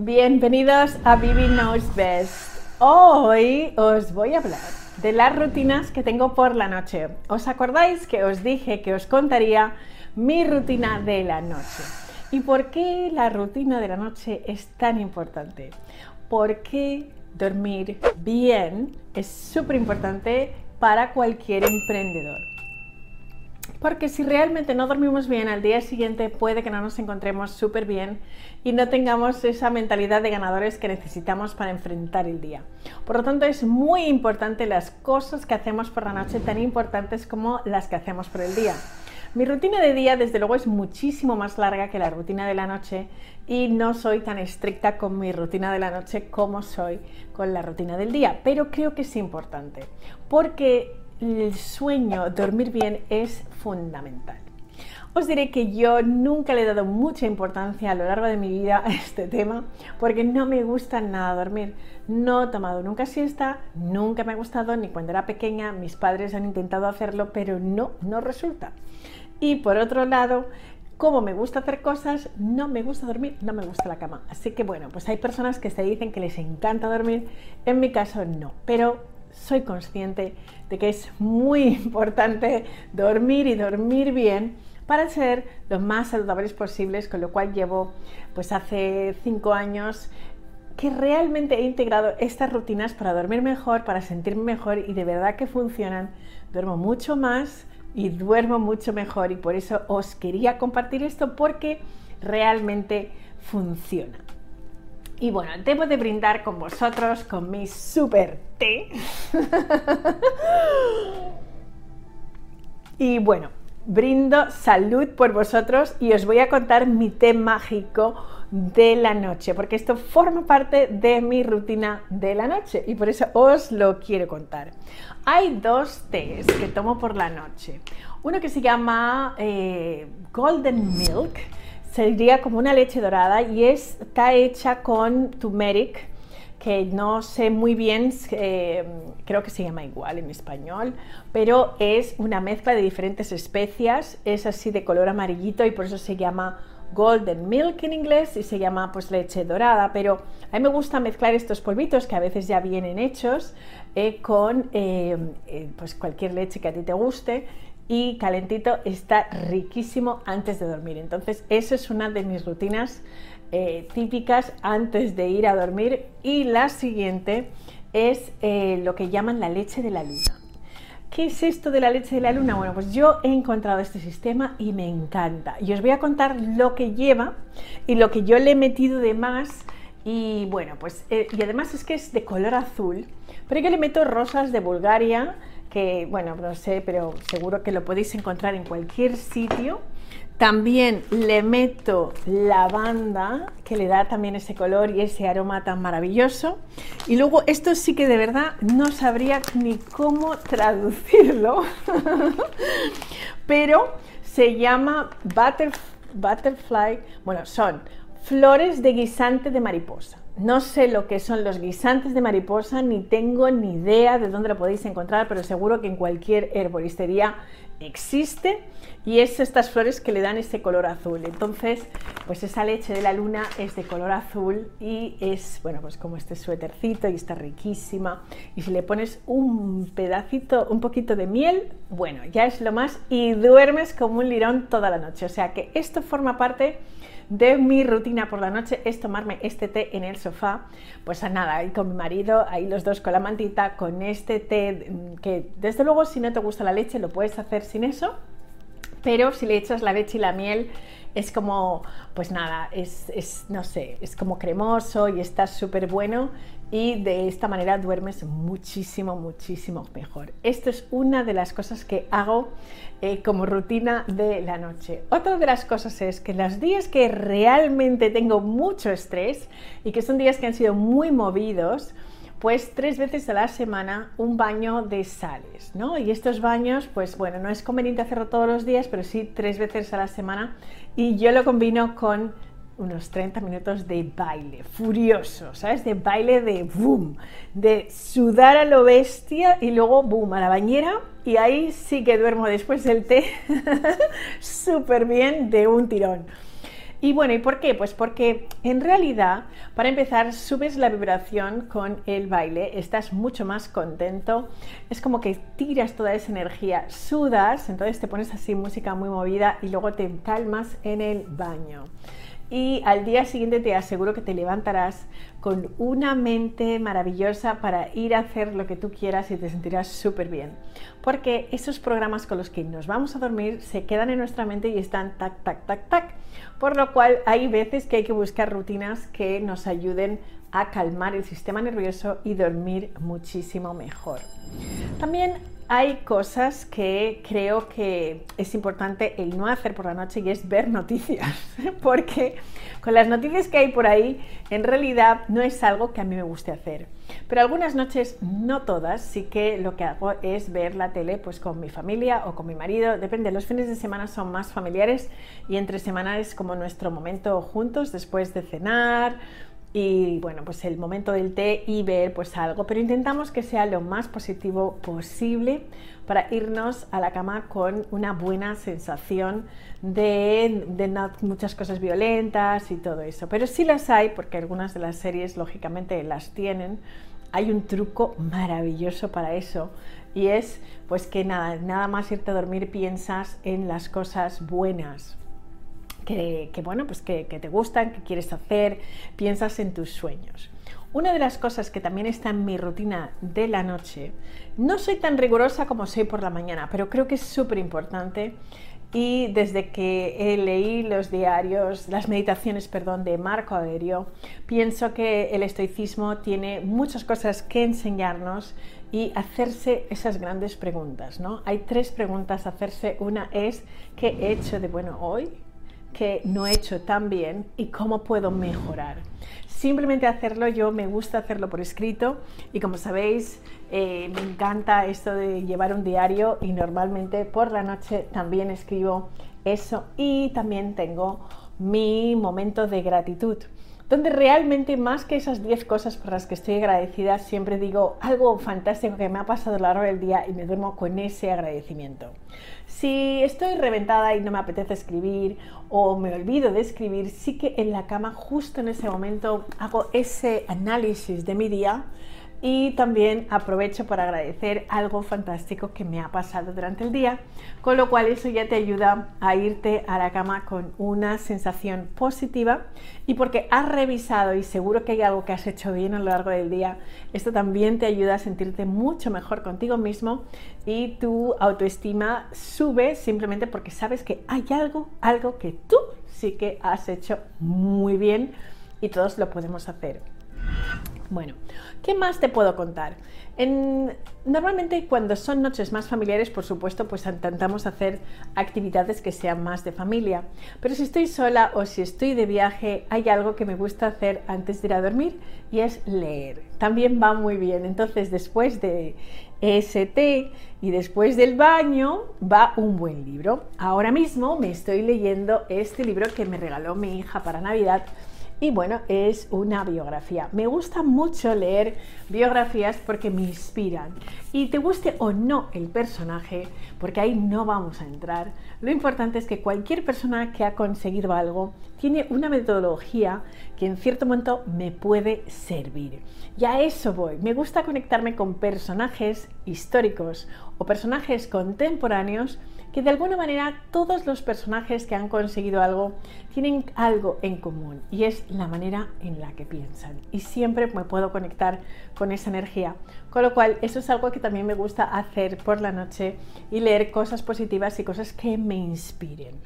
Bienvenidos a Bibi Knows Best. Hoy os voy a hablar de las rutinas que tengo por la noche. ¿Os acordáis que os dije que os contaría mi rutina de la noche? ¿Y por qué la rutina de la noche es tan importante? Porque dormir bien es súper importante para cualquier emprendedor. Porque si realmente no dormimos bien, al día siguiente puede que no nos encontremos súper bien y no tengamos esa mentalidad de ganadores que necesitamos para enfrentar el día. Por lo tanto, es muy importante las cosas que hacemos por la noche, tan importantes como las que hacemos por el día. Mi rutina de día, desde luego, es muchísimo más larga que la rutina de la noche y no soy tan estricta con mi rutina de la noche como soy con la rutina del día, pero creo que es importante porque el sueño, dormir bien, es fundamental. Os diré que yo nunca le he dado mucha importancia a lo largo de mi vida a este tema porque no me gusta nada dormir. No he tomado nunca siesta, nunca me ha gustado, ni cuando era pequeña mis padres han intentado hacerlo, pero no, no resulta. Y por otro lado, como me gusta hacer cosas, no me gusta dormir, no me gusta la cama. Así que bueno, pues hay personas que se dicen que les encanta dormir, en mi caso no, pero soy consciente de que es muy importante dormir y dormir bien para ser lo más saludables posibles, con lo cual llevo pues hace cinco años que realmente he integrado estas rutinas para dormir mejor, para sentirme mejor y de verdad que funcionan. Duermo mucho más y duermo mucho mejor y por eso os quería compartir esto porque realmente funciona. Y bueno, debo de brindar con vosotros con mi super té. y bueno, brindo salud por vosotros y os voy a contar mi té mágico de la noche, porque esto forma parte de mi rutina de la noche y por eso os lo quiero contar. Hay dos tés que tomo por la noche. Uno que se llama eh, Golden Milk sería como una leche dorada y está hecha con turmeric, que no sé muy bien, eh, creo que se llama igual en español, pero es una mezcla de diferentes especias, es así de color amarillito y por eso se llama golden milk en inglés y se llama pues leche dorada, pero a mí me gusta mezclar estos polvitos que a veces ya vienen hechos eh, con eh, pues cualquier leche que a ti te guste y calentito está riquísimo antes de dormir. Entonces, eso es una de mis rutinas eh, típicas antes de ir a dormir. Y la siguiente es eh, lo que llaman la leche de la luna. ¿Qué es esto de la leche de la luna? Bueno, pues yo he encontrado este sistema y me encanta. Y os voy a contar lo que lleva y lo que yo le he metido de más. Y bueno, pues, eh, y además es que es de color azul, pero yo le meto rosas de Bulgaria, que, bueno, no sé, pero seguro que lo podéis encontrar en cualquier sitio. También le meto lavanda, que le da también ese color y ese aroma tan maravilloso. Y luego esto sí que de verdad no sabría ni cómo traducirlo, pero se llama butterfly, bueno, son flores de guisante de mariposa. No sé lo que son los guisantes de mariposa, ni tengo ni idea de dónde lo podéis encontrar, pero seguro que en cualquier herboristería existe y es estas flores que le dan ese color azul. Entonces, pues esa leche de la luna es de color azul y es, bueno, pues como este suétercito y está riquísima. Y si le pones un pedacito, un poquito de miel, bueno, ya es lo más y duermes como un lirón toda la noche. O sea que esto forma parte de mi rutina por la noche es tomarme este té en el sofá, pues a nada, ahí con mi marido, ahí los dos con la mantita, con este té que desde luego si no te gusta la leche lo puedes hacer sin eso, pero si le echas la leche y la miel es como, pues nada, es, es no sé, es como cremoso y está súper bueno y de esta manera duermes muchísimo, muchísimo mejor. Esto es una de las cosas que hago eh, como rutina de la noche. Otra de las cosas es que los días que realmente tengo mucho estrés y que son días que han sido muy movidos, pues tres veces a la semana un baño de sales, ¿no? Y estos baños, pues bueno, no es conveniente hacerlo todos los días, pero sí tres veces a la semana y yo lo combino con unos 30 minutos de baile, furioso, ¿sabes? De baile de boom, de sudar a lo bestia y luego boom, a la bañera y ahí sí que duermo después del té súper bien de un tirón. Y bueno, ¿y por qué? Pues porque en realidad, para empezar, subes la vibración con el baile, estás mucho más contento, es como que tiras toda esa energía, sudas, entonces te pones así música muy movida y luego te calmas en el baño y al día siguiente te aseguro que te levantarás con una mente maravillosa para ir a hacer lo que tú quieras y te sentirás súper bien. Porque esos programas con los que nos vamos a dormir se quedan en nuestra mente y están tac, tac, tac, tac. Por lo cual hay veces que hay que buscar rutinas que nos ayuden a calmar el sistema nervioso y dormir muchísimo mejor. También hay cosas que creo que es importante el no hacer por la noche y es ver noticias, porque con las noticias que hay por ahí, en realidad no es algo que a mí me guste hacer. Pero algunas noches, no todas, sí que lo que hago es ver la tele pues con mi familia o con mi marido, depende, los fines de semana son más familiares y entre semana es como nuestro momento juntos después de cenar y bueno, pues el momento del té y ver pues algo, pero intentamos que sea lo más positivo posible para irnos a la cama con una buena sensación de, de no muchas cosas violentas y todo eso. Pero sí las hay, porque algunas de las series lógicamente las tienen, hay un truco maravilloso para eso y es pues que nada, nada más irte a dormir piensas en las cosas buenas, que, bueno, pues que, te gustan, que quieres hacer, piensas en tus sueños. Una de las cosas que también está en mi rutina de la noche, no soy tan rigurosa como soy por la mañana, pero creo que es súper importante y desde que leí los diarios, las meditaciones, perdón, de Marco Aurelio, pienso que el estoicismo tiene muchas cosas que enseñarnos y hacerse esas grandes preguntas, ¿no? Hay tres preguntas a hacerse. Una es ¿qué he hecho de bueno hoy? No he hecho tan bien y cómo puedo mejorar. Simplemente hacerlo, yo me gusta hacerlo por escrito y como sabéis, eh, me encanta esto de llevar un diario y normalmente por la noche también escribo eso y también tengo mi momento de gratitud donde realmente más que esas 10 cosas por las que estoy agradecida, siempre digo algo fantástico que me ha pasado a lo largo del día y me duermo con ese agradecimiento. Si estoy reventada y no me apetece escribir o me olvido de escribir, sí que en la cama justo en ese momento hago ese análisis de mi día y también aprovecho para agradecer algo fantástico que me ha pasado durante el día, con lo cual eso ya te ayuda a irte a la cama con una sensación positiva y porque has revisado y seguro que hay algo que has hecho bien a lo largo del día, esto también te ayuda a sentirte mucho mejor contigo mismo y tu autoestima sube simplemente porque sabes que hay algo, algo que tú sí que has hecho muy bien y todos lo podemos hacer. Bueno, ¿qué más te puedo contar? normalmente cuando son noches más familiares, por supuesto, pues intentamos hacer actividades que sean más de familia. Pero si estoy sola o si estoy de viaje, hay algo que me gusta hacer antes de ir a dormir y es leer. También va muy bien. Entonces, después de té y después del baño, va un buen libro. Ahora mismo me estoy leyendo este libro que me regaló mi hija para Navidad y bueno, es una biografía. Me gusta mucho leer biografías porque me inspiran. Y te guste o no el personaje, porque ahí no vamos a entrar, lo importante es que cualquier persona que ha conseguido algo tiene una metodología que en cierto momento me puede servir. Y a eso voy. Me gusta conectarme con personajes históricos o personajes contemporáneos que de alguna manera todos los personajes que han conseguido algo tienen algo en común y es la manera en la que piensan. Y siempre me puedo conectar con esa energía. Con lo cual, eso es algo que también me gusta hacer por la noche y leer cosas positivas y cosas que me inspiren.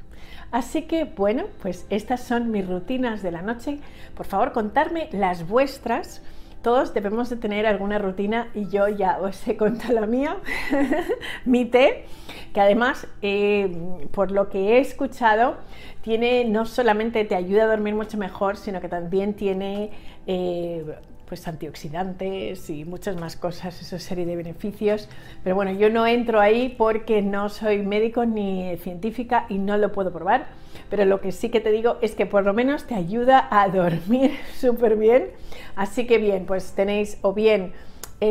Así que bueno, pues estas son mis rutinas de la noche. Por favor, contarme las vuestras todos debemos de tener alguna rutina y yo ya os he contado la mía, mi té, que además, eh, por lo que he escuchado, tiene no solamente te ayuda a dormir mucho mejor, sino que también tiene eh, pues antioxidantes y muchas más cosas, esa serie de beneficios. Pero bueno, yo no entro ahí porque no soy médico ni científica y no lo puedo probar. Pero lo que sí que te digo es que por lo menos te ayuda a dormir súper bien. Así que bien, pues tenéis o bien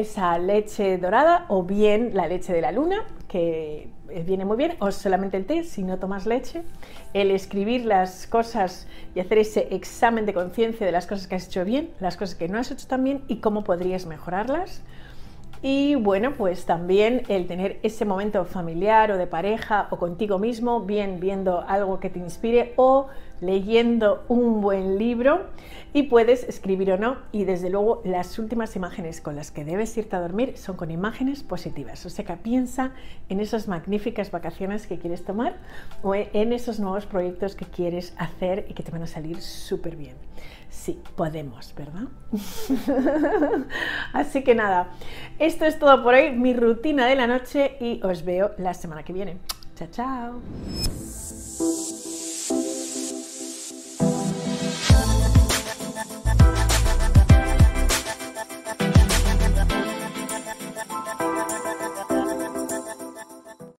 esa leche dorada o bien la leche de la luna, que viene muy bien, o solamente el té si no tomas leche. El escribir las cosas y hacer ese examen de conciencia de las cosas que has hecho bien, las cosas que no has hecho tan bien y cómo podrías mejorarlas. Y bueno, pues también el tener ese momento familiar o de pareja o contigo mismo, bien viendo algo que te inspire o leyendo un buen libro y puedes escribir o no y desde luego las últimas imágenes con las que debes irte a dormir son con imágenes positivas. O sea que piensa en esas magníficas vacaciones que quieres tomar o en esos nuevos proyectos que quieres hacer y que te van a salir súper bien. Sí, podemos, ¿verdad? Así que nada, esto es todo por hoy, mi rutina de la noche y os veo la semana que viene. Chao, chao.